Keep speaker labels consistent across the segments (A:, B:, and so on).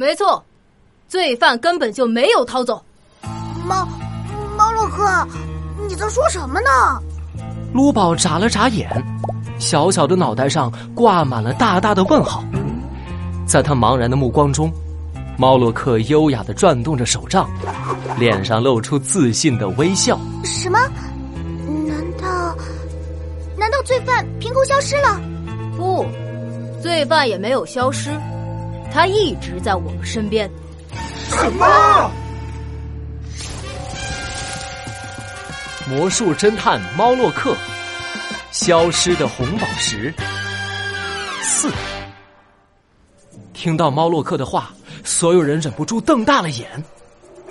A: 没错，罪犯根本就没有逃走。
B: 猫猫洛克，你在说什么呢？
C: 卢宝眨了眨眼，小小的脑袋上挂满了大大的问号。在他茫然的目光中，猫洛克优雅的转动着手杖，脸上露出自信的微笑。
B: 什么？难道难道罪犯凭空消失了？
A: 不，罪犯也没有消失。他一直在我们身边。
D: 什么？
C: 魔术侦探猫洛克，消失的红宝石四。听到猫洛克的话，所有人忍不住瞪大了眼，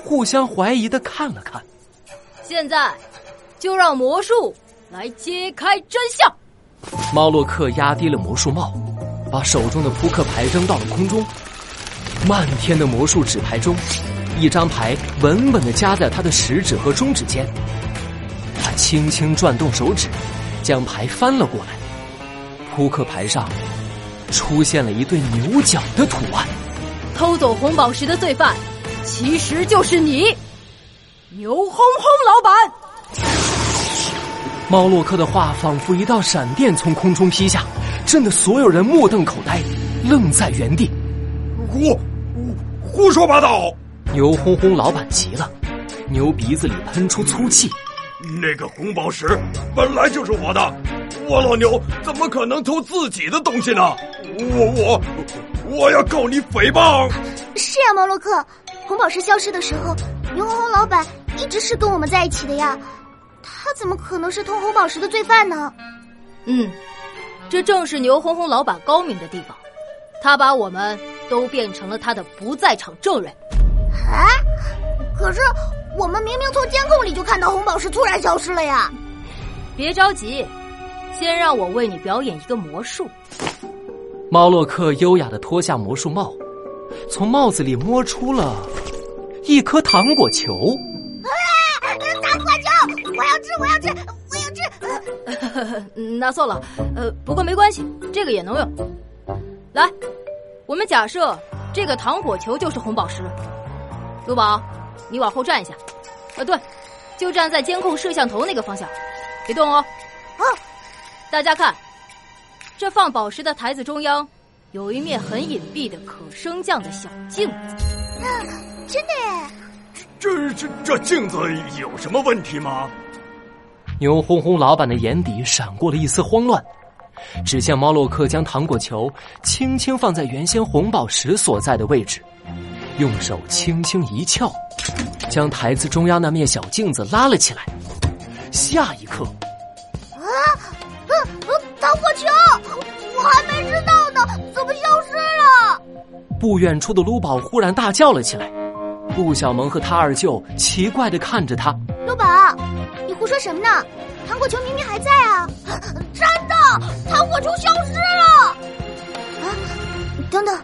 C: 互相怀疑的看了看。
A: 现在，就让魔术来揭开真相。
C: 猫洛克压低了魔术帽。把手中的扑克牌扔到了空中，漫天的魔术纸牌中，一张牌稳稳的夹在他的食指和中指间。他轻轻转动手指，将牌翻了过来。扑克牌上出现了一对牛角的图案。
A: 偷走红宝石的罪犯，其实就是你，牛轰轰老板。
C: 猫洛克的话仿佛一道闪电从空中劈下。震得所有人目瞪口呆，愣在原地。
D: 胡胡说八道！
C: 牛哄哄老板急了，牛鼻子里喷出粗气。
D: 那个红宝石本来就是我的，我老牛怎么可能偷自己的东西呢？我我我要告你诽谤！
B: 是呀，毛洛克，红宝石消失的时候，牛哄哄老板一直是跟我们在一起的呀，他怎么可能是偷红宝石的罪犯呢？
A: 嗯。这正是牛哄哄老板高明的地方，他把我们都变成了他的不在场证人。
B: 啊！可是我们明明从监控里就看到红宝石突然消失了呀！
A: 别着急，先让我为你表演一个魔术。
C: 猫洛克优雅的脱下魔术帽，从帽子里摸出了一颗糖果球。
B: 啊！糖果球！我要吃！我要吃！
A: 那算了，呃，不过没关系，这个也能用。来，我们假设这个糖果球就是红宝石。卢宝，你往后站一下。呃，对，就站在监控摄像头那个方向，别动哦。
B: 啊！
A: 大家看，这放宝石的台子中央有一面很隐蔽的可升降的小镜子。
B: 啊真的耶？
D: 这这这镜子有什么问题吗？
C: 牛哄哄老板的眼底闪过了一丝慌乱，只见猫洛克将糖果球轻轻放在原先红宝石所在的位置，用手轻轻一翘，将台子中央那面小镜子拉了起来。下一刻，
B: 啊，糖果球，我还没知道呢，怎么消失了？
C: 不远处的卢宝忽然大叫了起来，陆小萌和他二舅奇怪的看着他，
B: 卢宝。你胡说什么呢？糖果球明明还在啊！真的，糖果球消失了。啊，等等，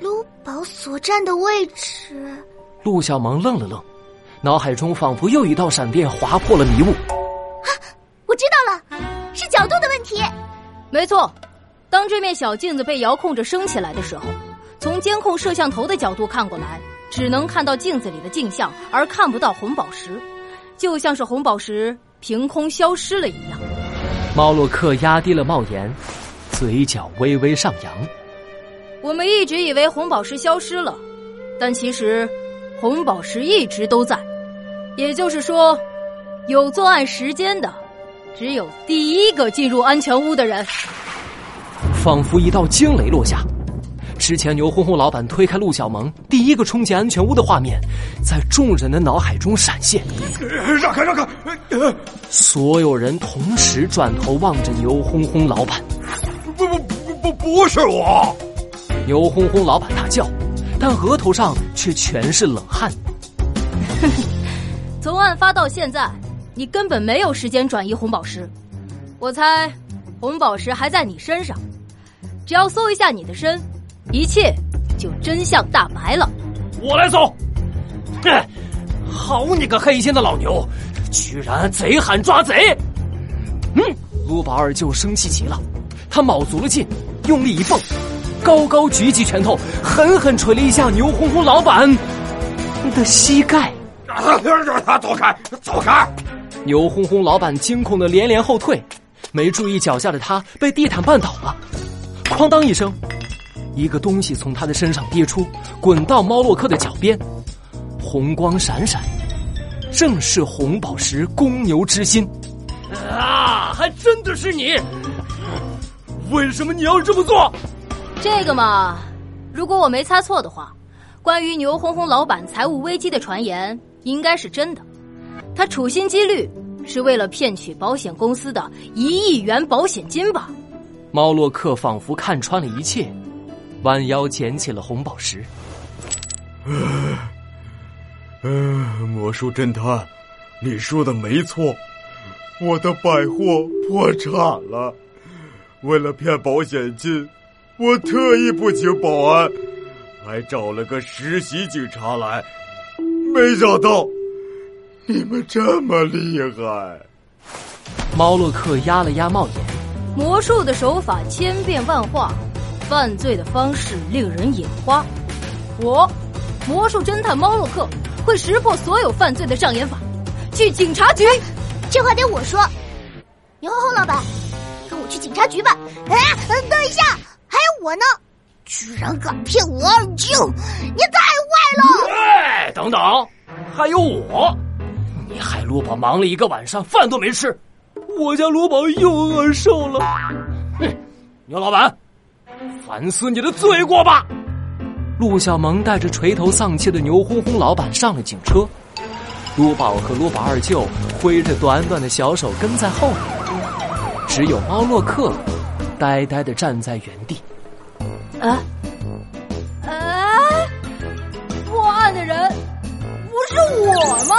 B: 卢宝所站的位置。
C: 陆小萌愣了愣，脑海中仿佛又一道闪电划破了迷雾。
B: 啊，我知道了，是角度的问题。
A: 没错，当这面小镜子被遥控着升起来的时候，从监控摄像头的角度看过来，只能看到镜子里的镜像，而看不到红宝石。就像是红宝石凭空消失了一样。
C: 猫洛克压低了帽檐，嘴角微微上扬。
A: 我们一直以为红宝石消失了，但其实红宝石一直都在。也就是说，有作案时间的，只有第一个进入安全屋的人。
C: 仿佛一道惊雷落下。之前牛哄哄老板推开陆小萌，第一个冲进安全屋的画面，在众人的脑海中闪现。
D: 让开，让开！
C: 所有人同时转头望着牛哄哄老板。
D: 不不不不，不是我！
C: 牛哄哄老板大叫，但额头上却全是冷汗。
A: 从案发到现在，你根本没有时间转移红宝石。我猜，红宝石还在你身上。只要搜一下你的身。一切就真相大白了。
C: 我来走。哼，好你个黑心的老牛，居然贼喊抓贼！嗯，卢宝二舅生气极了，他卯足了劲，用力一蹦，高高举起拳头，狠狠捶了一下牛哄哄老板的膝盖。
D: 走开，走开！
C: 牛哄哄老板惊恐的连连后退，没注意脚下的他被地毯绊倒了，哐当一声，一个东西从他的身上跌出，滚到猫洛克的脚边，红光闪闪，正是红宝石公牛之心。
E: 啊，还真的是你！为什么你要这么做？
A: 这个嘛，如果我没猜错的话，关于牛哄哄老板财务危机的传言应该是真的。他处心积虑是为了骗取保险公司的一亿元保险金吧？
C: 猫洛克仿佛看穿了一切，弯腰捡起了红宝石。
D: 嗯，魔术侦探，你说的没错，我的百货破产了。为了骗保险金，我特意不请保安，还找了个实习警察来。没想到你们这么厉害。
C: 猫洛克压了压帽檐，
A: 魔术的手法千变万化，犯罪的方式令人眼花。我，魔术侦探猫洛克，会识破所有犯罪的障眼法。去警察局，
B: 这话得我说。牛老板。去警察局吧！哎，等一下，还有我呢！居然敢骗我二舅，你太坏了！
E: 哎，等等，还有我！你害罗宝忙了一个晚上，饭都没吃，我家罗宝又饿瘦了。哼，牛老板，烦死你的罪过吧。
C: 陆小萌带着垂头丧气的牛哄哄老板上了警车。撸宝和撸宝二舅挥着短短的小手跟在后面。只有猫洛克呆呆的站在原地。
A: 啊？啊？破案的人不是我吗？